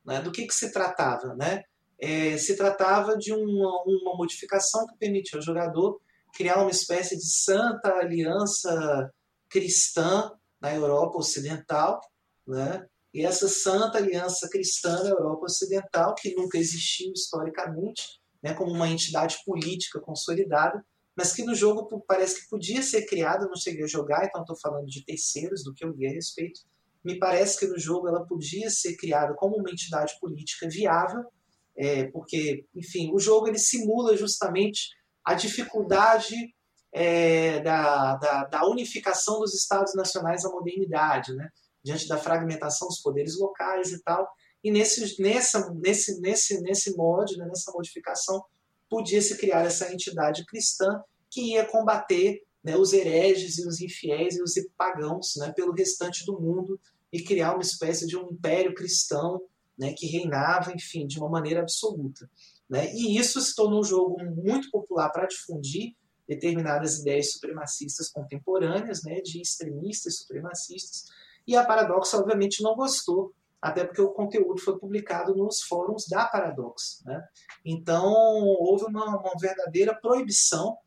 Né? Do que, que se tratava? Né? É, se tratava de uma, uma modificação que permitia ao jogador criar uma espécie de santa aliança cristã na Europa Ocidental, né? e essa santa aliança cristã na Europa Ocidental, que nunca existiu historicamente, né, como uma entidade política consolidada, mas que no jogo parece que podia ser criada, não cheguei a jogar, então estou falando de terceiros do que eu vi a respeito. Me parece que no jogo ela podia ser criada como uma entidade política viável, é, porque, enfim, o jogo ele simula justamente a dificuldade é, da, da, da, unificação dos Estados nacionais à modernidade, né? diante da fragmentação dos poderes locais e tal. E nesse, nessa, nesse, nesse, nesse mod, né, nessa modificação, podia se criar essa entidade cristã que ia combater né, os hereges e os infiéis e os pagãos né, pelo restante do mundo e criar uma espécie de um império cristão né, que reinava, enfim, de uma maneira absoluta. Né? E isso se tornou um jogo muito popular para difundir determinadas ideias supremacistas contemporâneas, né, de extremistas supremacistas, e a Paradox obviamente não gostou, até porque o conteúdo foi publicado nos fóruns da Paradox. Né? Então houve uma, uma verdadeira proibição,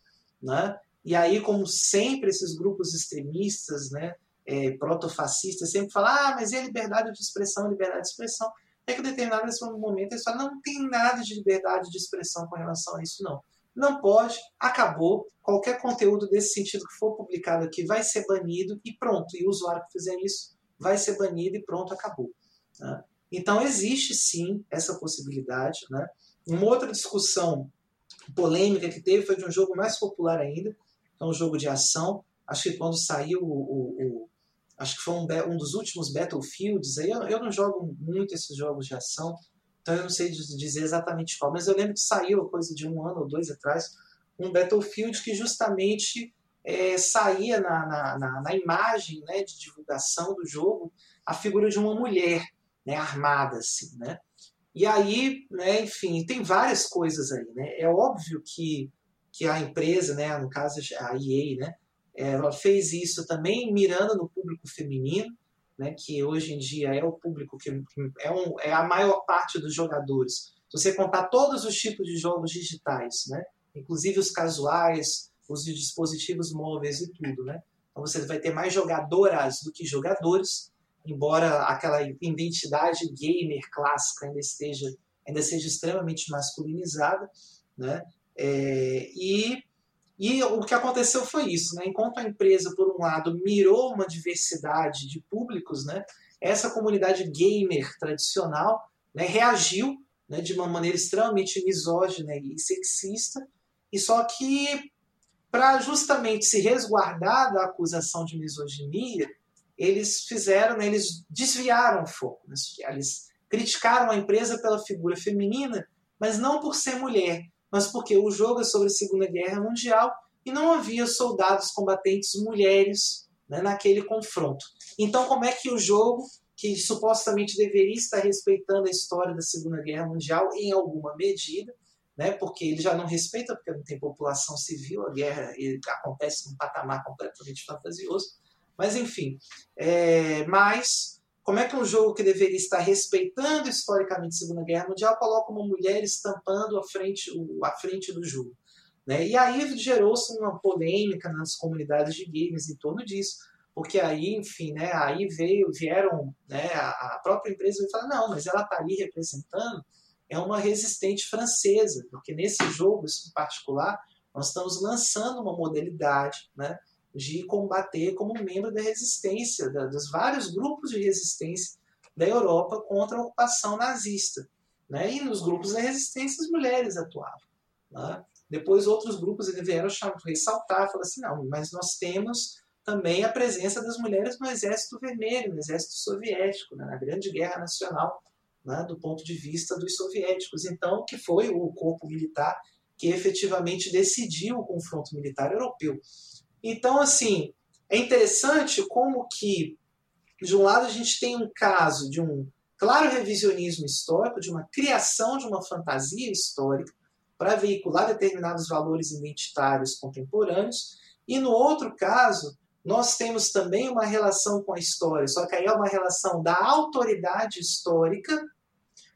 né? e aí como sempre esses grupos extremistas, né, é, protofascistas sempre falam, ah, mas é liberdade de expressão, liberdade de expressão, é que em determinado momento eles falam, não tem nada de liberdade de expressão com relação a isso, não. Não pode, acabou. Qualquer conteúdo desse sentido que for publicado aqui vai ser banido e pronto. E o usuário que fizer isso vai ser banido e pronto, acabou. Né? Então existe sim essa possibilidade. Né? Uma outra discussão polêmica que teve foi de um jogo mais popular ainda, que é um jogo de ação. Acho que quando saiu o, o, o acho que foi um, um, dos últimos Battlefields. Aí eu, eu, não jogo muito esses jogos de ação, então eu não sei dizer exatamente qual, mas eu lembro que saiu, coisa de um ano ou dois atrás, um Battlefield que justamente é, saía na, na, na, na, imagem né, de divulgação do jogo a figura de uma mulher né, armada, assim, né? E aí, né, enfim, tem várias coisas aí, né? É óbvio que, que a empresa, né, no caso a EA, né, ela fez isso também mirando no público feminino, né, que hoje em dia é o público que é, um, é a maior parte dos jogadores. Se você contar todos os tipos de jogos digitais, né, inclusive os casuais, os de dispositivos móveis e tudo, né? Então você vai ter mais jogadoras do que jogadores, embora aquela identidade gamer clássica ainda esteja ainda seja extremamente masculinizada, né? É, e e o que aconteceu foi isso, né? Enquanto a empresa, por um lado, mirou uma diversidade de públicos, né? Essa comunidade gamer tradicional né, reagiu né, de uma maneira extremamente misógina e sexista, e só que para justamente se resguardar da acusação de misoginia, eles fizeram, né, eles desviaram o foco. Né? Eles criticaram a empresa pela figura feminina, mas não por ser mulher, mas porque o jogo é sobre a Segunda Guerra Mundial e não havia soldados combatentes mulheres né, naquele confronto. Então, como é que o jogo, que supostamente deveria estar respeitando a história da Segunda Guerra Mundial em alguma medida, né, porque ele já não respeita, porque não tem população civil, a guerra acontece num patamar completamente fantasioso, mas enfim. É, mas como é que um jogo que deveria estar respeitando historicamente a Segunda Guerra Mundial coloca uma mulher estampando a frente, a frente do jogo? Né? E aí gerou-se uma polêmica nas comunidades de games em torno disso, porque aí, enfim, né, aí veio, vieram, né, a própria empresa e falou, não, mas ela está ali representando é uma resistente francesa, porque nesse jogo em particular nós estamos lançando uma modalidade, né, de combater como membro da resistência, da, dos vários grupos de resistência da Europa contra a ocupação nazista. Né? E nos grupos da resistência as mulheres atuavam. Né? Depois outros grupos vieram ressaltar, falar assim, não, mas nós temos também a presença das mulheres no Exército Vermelho, no Exército Soviético, né? na Grande Guerra Nacional, né? do ponto de vista dos soviéticos. Então, que foi o corpo militar que efetivamente decidiu o confronto militar europeu. Então, assim, é interessante como que, de um lado, a gente tem um caso de um claro revisionismo histórico, de uma criação de uma fantasia histórica para veicular determinados valores identitários contemporâneos, e no outro caso, nós temos também uma relação com a história, só que aí é uma relação da autoridade histórica,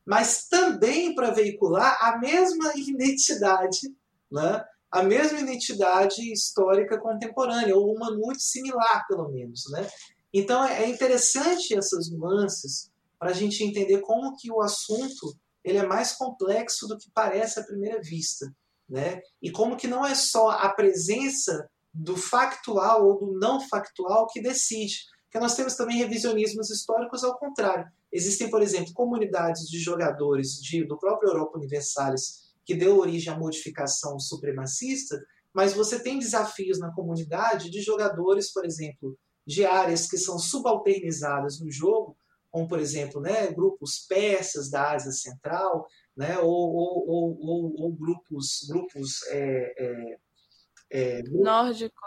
mas também para veicular a mesma identidade né, a mesma identidade histórica contemporânea, ou uma muito similar, pelo menos. Né? Então é, é interessante essas nuances para a gente entender como que o assunto ele é mais complexo do que parece à primeira vista. Né? E como que não é só a presença do factual ou do não factual que decide. Porque nós temos também revisionismos históricos ao contrário. Existem, por exemplo, comunidades de jogadores de, do próprio Europa Universalis que deu origem à modificação supremacista, mas você tem desafios na comunidade de jogadores, por exemplo, de áreas que são subalternizadas no jogo, como, por exemplo, né, grupos persas da Ásia Central, né, ou, ou, ou, ou grupos, grupos é, é, é, nórdicos.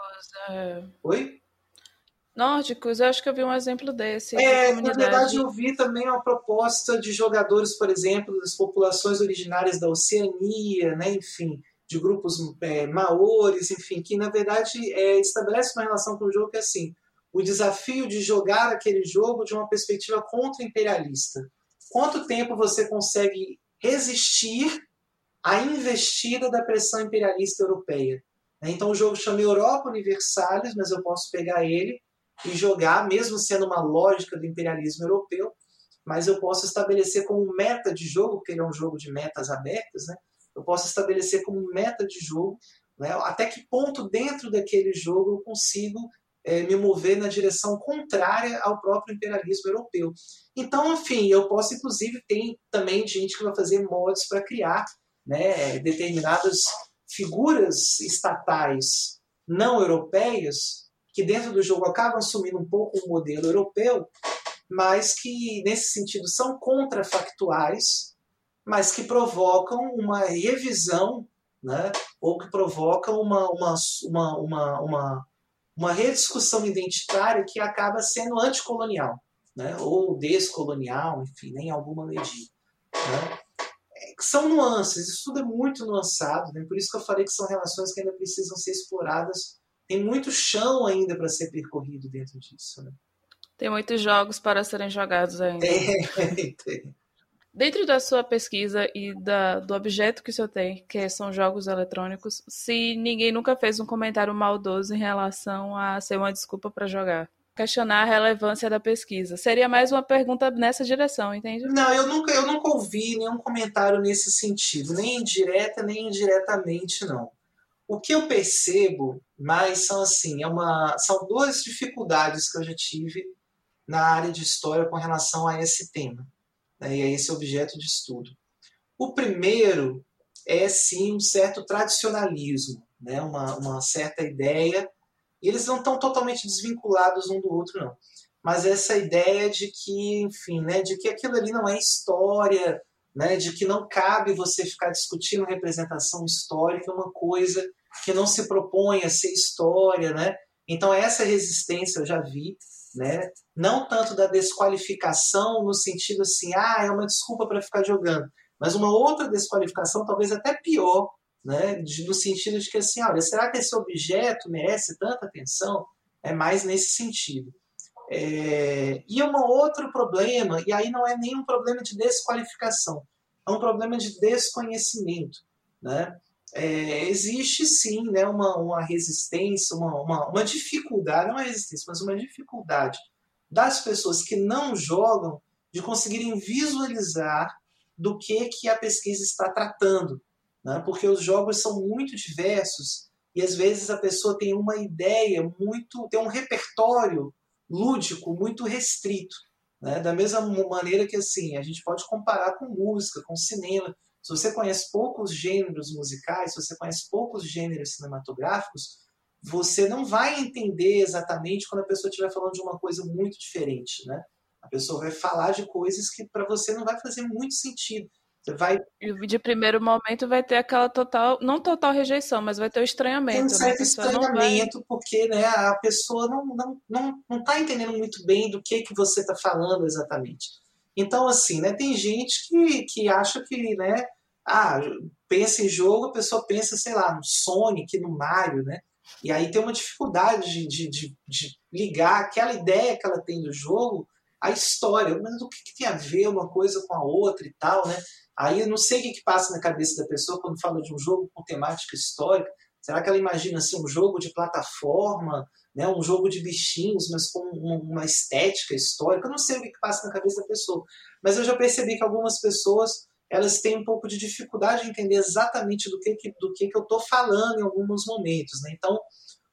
É... Oi? Nórdicos, eu acho que eu vi um exemplo desse. É, na verdade eu vi também uma proposta de jogadores, por exemplo, das populações originárias da Oceania, né, enfim, de grupos é, maores, enfim, que na verdade é, estabelece uma relação com o jogo que é assim, o desafio de jogar aquele jogo de uma perspectiva contra-imperialista. Quanto tempo você consegue resistir à investida da pressão imperialista europeia? Então o jogo chama Europa Universalis, mas eu posso pegar ele e jogar, mesmo sendo uma lógica do imperialismo europeu, mas eu posso estabelecer como meta de jogo, porque ele é um jogo de metas abertas, né? eu posso estabelecer como meta de jogo né? até que ponto dentro daquele jogo eu consigo é, me mover na direção contrária ao próprio imperialismo europeu. Então, enfim, eu posso, inclusive, tem também gente que vai fazer mods para criar né, determinadas figuras estatais não europeias que dentro do jogo acabam assumindo um pouco o um modelo europeu, mas que nesse sentido são contrafactuais, mas que provocam uma revisão, né, ou que provocam uma, uma, uma, uma, uma uma rediscussão identitária que acaba sendo anticolonial, né? ou descolonial, enfim, nem alguma medida. Né? É, são nuances, isso tudo é muito nuançado, né? por isso que eu falei que são relações que ainda precisam ser exploradas. Tem muito chão ainda para ser percorrido dentro disso. Né? Tem muitos jogos para serem jogados ainda. Tem, tem. Dentro da sua pesquisa e da, do objeto que o senhor tem, que são jogos eletrônicos, se ninguém nunca fez um comentário maldoso em relação a ser uma desculpa para jogar, questionar a relevância da pesquisa, seria mais uma pergunta nessa direção, entende? Não, eu nunca, eu nunca ouvi nenhum comentário nesse sentido, nem indireta nem indiretamente não. O que eu percebo mais são assim, é uma, são duas dificuldades que eu já tive na área de história com relação a esse tema né, e a esse objeto de estudo. O primeiro é sim um certo tradicionalismo, né, uma, uma certa ideia, e eles não estão totalmente desvinculados um do outro, não. Mas essa ideia de que, enfim, né, de que aquilo ali não é história, né, de que não cabe você ficar discutindo representação histórica, é uma coisa que não se propõe a ser história, né? Então essa resistência eu já vi, né? Não tanto da desqualificação no sentido assim, ah, é uma desculpa para ficar jogando, mas uma outra desqualificação talvez até pior, né? no sentido de que assim, olha, será que esse objeto merece tanta atenção? É mais nesse sentido. É... E um outro problema, e aí não é nem um problema de desqualificação, é um problema de desconhecimento, né? É, existe sim né, uma, uma resistência, uma, uma, uma dificuldade, não uma resistência, mas uma dificuldade das pessoas que não jogam de conseguirem visualizar do que, que a pesquisa está tratando. Né? Porque os jogos são muito diversos e às vezes a pessoa tem uma ideia muito. tem um repertório lúdico muito restrito. Né? Da mesma maneira que assim, a gente pode comparar com música, com cinema. Se você conhece poucos gêneros musicais, se você conhece poucos gêneros cinematográficos, você não vai entender exatamente quando a pessoa estiver falando de uma coisa muito diferente, né? A pessoa vai falar de coisas que para você não vai fazer muito sentido. Você vai e de primeiro momento vai ter aquela total, não total rejeição, mas vai ter o estranhamento. Tem um certo né? estranhamento vai... porque né, a pessoa não não não não está entendendo muito bem do que que você está falando exatamente. Então assim, né? Tem gente que que acha que né ah, pensa em jogo, a pessoa pensa, sei lá, no Sonic, no Mario, né? E aí tem uma dificuldade de, de, de, de ligar aquela ideia que ela tem do jogo à história. Mas o que, que, tem a ver uma coisa com a outra e tal, né? Aí eu não sei o que, que passa na cabeça da pessoa quando fala de um jogo com temática histórica. Será que ela imagina assim, um jogo de plataforma, né, um jogo de bichinhos, mas com uma estética histórica? Eu não sei o que, que passa na cabeça da pessoa. Mas eu já percebi que algumas pessoas elas têm um pouco de dificuldade de entender exatamente do que, do que, que eu estou falando em alguns momentos. Né? Então,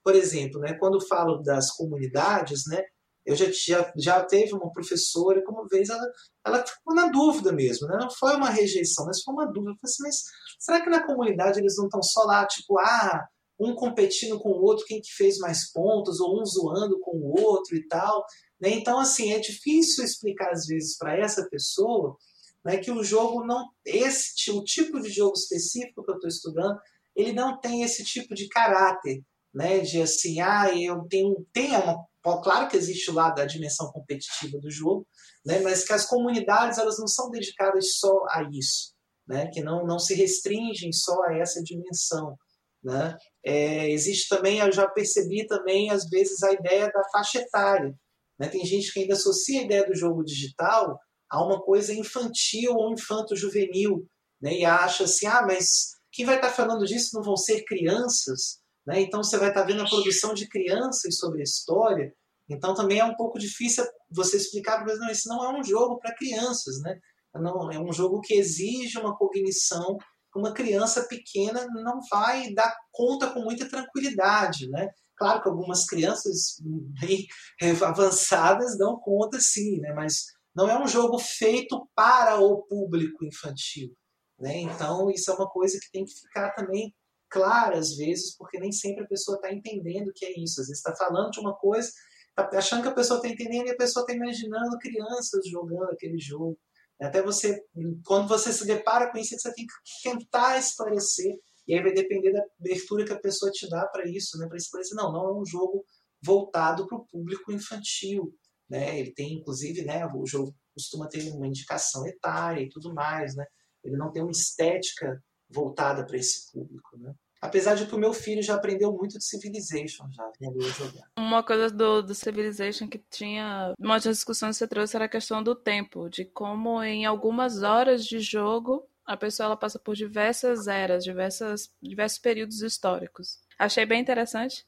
por exemplo, né, quando falo das comunidades, né, eu já, já, já teve uma professora que uma vez ela, ela ficou na dúvida mesmo, né? não foi uma rejeição, mas foi uma dúvida. Eu falei assim, mas será que na comunidade eles não estão só lá, tipo, ah, um competindo com o outro, quem que fez mais pontos, ou um zoando com o outro e tal? Né? Então, assim, é difícil explicar às vezes para essa pessoa né, que o jogo não esse o tipo de jogo específico que eu estou estudando ele não tem esse tipo de caráter né de assim ah eu tenho tem uma claro que existe o lado da dimensão competitiva do jogo né mas que as comunidades elas não são dedicadas só a isso né, que não, não se restringem só a essa dimensão. Né? É, existe também, eu já percebi também, às vezes, a ideia da faixa etária. Né? Tem gente que ainda associa a ideia do jogo digital a uma coisa infantil ou infanto-juvenil, né? e acha assim, ah, mas quem vai estar falando disso não vão ser crianças? Né? Então você vai estar vendo a produção de crianças sobre a história, então também é um pouco difícil você explicar para não, isso não é um jogo para crianças, né? Não, é um jogo que exige uma cognição que uma criança pequena não vai dar conta com muita tranquilidade, né? Claro que algumas crianças bem avançadas dão conta sim, né? Mas não é um jogo feito para o público infantil, né? Então isso é uma coisa que tem que ficar também clara às vezes, porque nem sempre a pessoa está entendendo o que é isso. Às vezes está falando de uma coisa Tá achando que a pessoa está entendendo e a pessoa está imaginando crianças jogando aquele jogo. Até você, quando você se depara com isso, você tem que tentar esclarecer. E aí vai depender da abertura que a pessoa te dá para isso, né? Para esclarecer, não, não é um jogo voltado para o público infantil, né? Ele tem, inclusive, né? O jogo costuma ter uma indicação etária e tudo mais, né? Ele não tem uma estética voltada para esse público, né? Apesar de que o meu filho já aprendeu muito de Civilization, já aprendeu jogar. Uma coisa do, do Civilization que tinha. Uma das discussões que você trouxe era a questão do tempo, de como em algumas horas de jogo a pessoa ela passa por diversas eras, diversas, diversos períodos históricos. Achei bem interessante.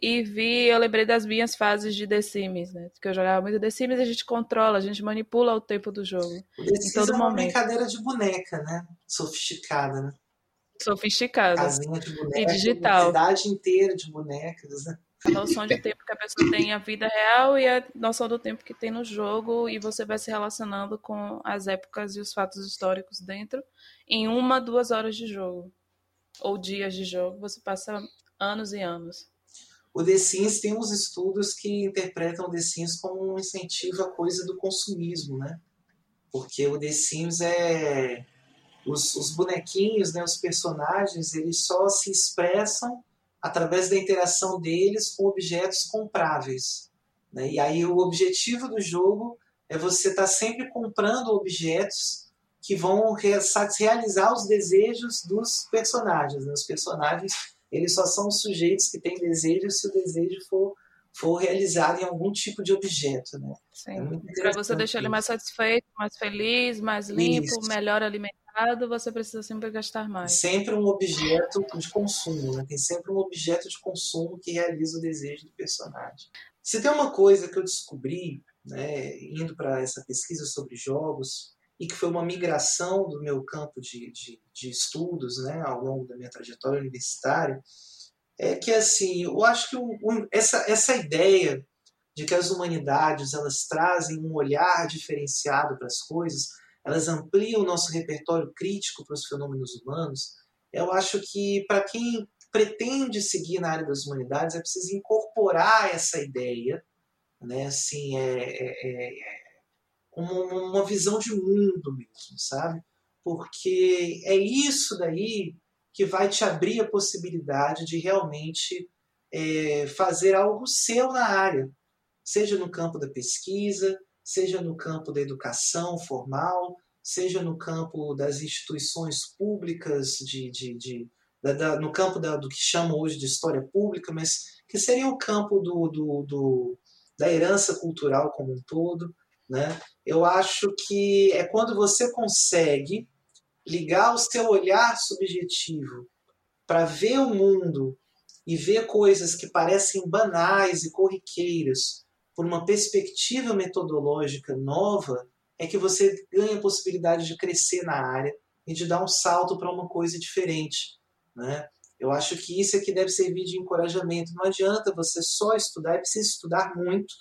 E vi, eu lembrei das minhas fases de The Sims, né? Que eu jogava muito The Sims, a gente controla, a gente manipula o tempo do jogo. O The Sims em todo é uma momento. brincadeira de boneca, né? Sofisticada, né? Sofisticado. Casinha de boneca, e digital. cidade inteira de bonecas, né? A noção de tempo que a pessoa tem a vida real e a noção do tempo que tem no jogo, e você vai se relacionando com as épocas e os fatos históricos dentro em uma, duas horas de jogo. Ou dias de jogo, você passa anos e anos. O The Sims tem uns estudos que interpretam o The Sims como um incentivo à coisa do consumismo, né? Porque o The Sims é os, os bonequinhos, né, os personagens, eles só se expressam através da interação deles com objetos compráveis. Né? E aí o objetivo do jogo é você estar tá sempre comprando objetos que vão realizar os desejos dos personagens. Né? Os personagens eles só são sujeitos que têm desejo se o desejo for for realizado em algum tipo de objeto, né? Sim. É Para você deixar ele mais satisfeito, mais feliz, mais limpo, Isso. melhor alimentado você precisa sempre gastar mais. Sempre um objeto de consumo, né? Tem sempre um objeto de consumo que realiza o desejo do personagem. Se tem uma coisa que eu descobri, né, indo para essa pesquisa sobre jogos, e que foi uma migração do meu campo de, de, de estudos, né, ao longo da minha trajetória universitária, é que assim, eu acho que o, essa, essa ideia de que as humanidades elas trazem um olhar diferenciado para as coisas elas ampliam o nosso repertório crítico para os fenômenos humanos, eu acho que para quem pretende seguir na área das humanidades é preciso incorporar essa ideia, né, assim, é, é, é como uma visão de mundo mesmo, sabe? Porque é isso daí que vai te abrir a possibilidade de realmente é, fazer algo seu na área, seja no campo da pesquisa, seja no campo da educação formal, seja no campo das instituições públicas, de, de, de da, da, no campo da, do que chama hoje de história pública, mas que seria o campo do, do, do, da herança cultural como um todo. Né? Eu acho que é quando você consegue ligar o seu olhar subjetivo para ver o mundo e ver coisas que parecem banais e corriqueiras por uma perspectiva metodológica nova, é que você ganha a possibilidade de crescer na área e de dar um salto para uma coisa diferente. Né? Eu acho que isso é que deve servir de encorajamento. Não adianta você só estudar, é preciso estudar muito,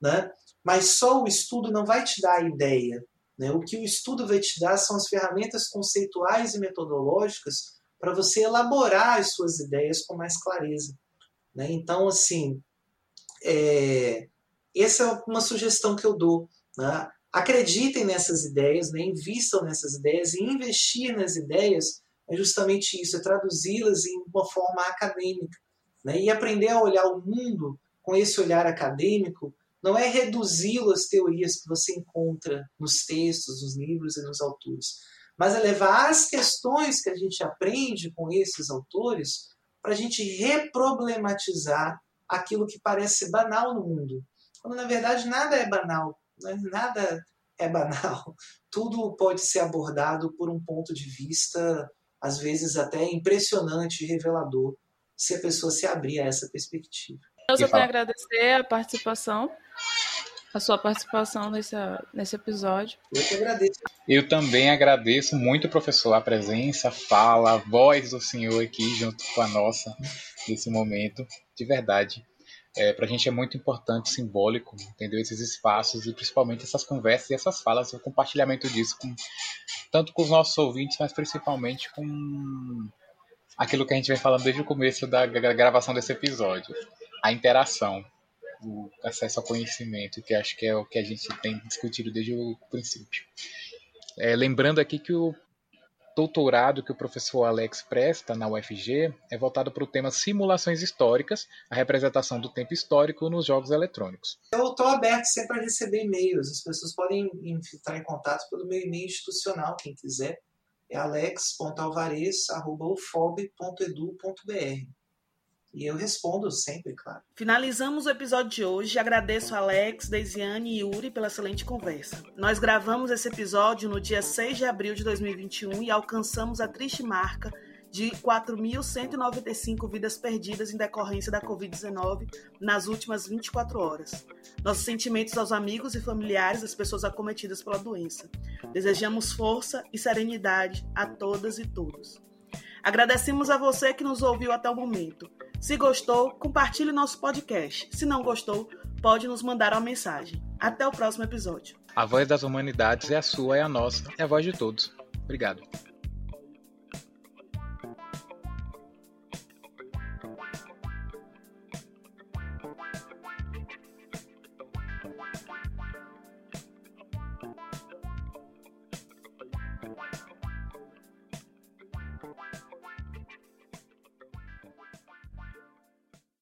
né? Mas só o estudo não vai te dar a ideia. Né? O que o estudo vai te dar são as ferramentas conceituais e metodológicas para você elaborar as suas ideias com mais clareza. Né? Então, assim, é, essa é uma sugestão que eu dou. Né? Acreditem nessas ideias, né? invistam nessas ideias e investir nas ideias é justamente isso, é traduzi-las em uma forma acadêmica. Né? E aprender a olhar o mundo com esse olhar acadêmico não é reduzi-lo às teorias que você encontra nos textos, nos livros e nos autores, mas é levar as questões que a gente aprende com esses autores para a gente reproblematizar aquilo que parece banal no mundo. Quando na verdade nada é banal, né? nada é banal. Tudo pode ser abordado por um ponto de vista, às vezes até impressionante e revelador, se a pessoa se abrir a essa perspectiva. Eu só tenho a agradecer a participação a sua participação nesse, nesse episódio. Eu que agradeço. Eu também agradeço muito, professor, a presença, a fala, a voz do senhor aqui junto com a nossa nesse momento, de verdade. É, para a gente é muito importante, simbólico, entendeu? Esses espaços e principalmente essas conversas e essas falas, o compartilhamento disso, com, tanto com os nossos ouvintes, mas principalmente com aquilo que a gente vem falando desde o começo da gravação desse episódio, a interação o acesso ao conhecimento, que acho que é o que a gente tem discutido desde o princípio. É, lembrando aqui que o doutorado que o professor Alex presta na UFG é voltado para o tema simulações históricas, a representação do tempo histórico nos jogos eletrônicos. Eu estou aberto sempre a receber e-mails, as pessoas podem entrar em contato pelo meu e-mail institucional, quem quiser, é alex.alvarez.ufob.edu.br. E eu respondo sempre, claro. Finalizamos o episódio de hoje. Agradeço a Alex, Deisiane e Yuri pela excelente conversa. Nós gravamos esse episódio no dia 6 de abril de 2021 e alcançamos a triste marca de 4.195 vidas perdidas em decorrência da Covid-19 nas últimas 24 horas. Nossos sentimentos aos amigos e familiares das pessoas acometidas pela doença. Desejamos força e serenidade a todas e todos. Agradecemos a você que nos ouviu até o momento. Se gostou, compartilhe nosso podcast. Se não gostou, pode nos mandar uma mensagem. Até o próximo episódio. A voz das humanidades é a sua, é a nossa, é a voz de todos. Obrigado.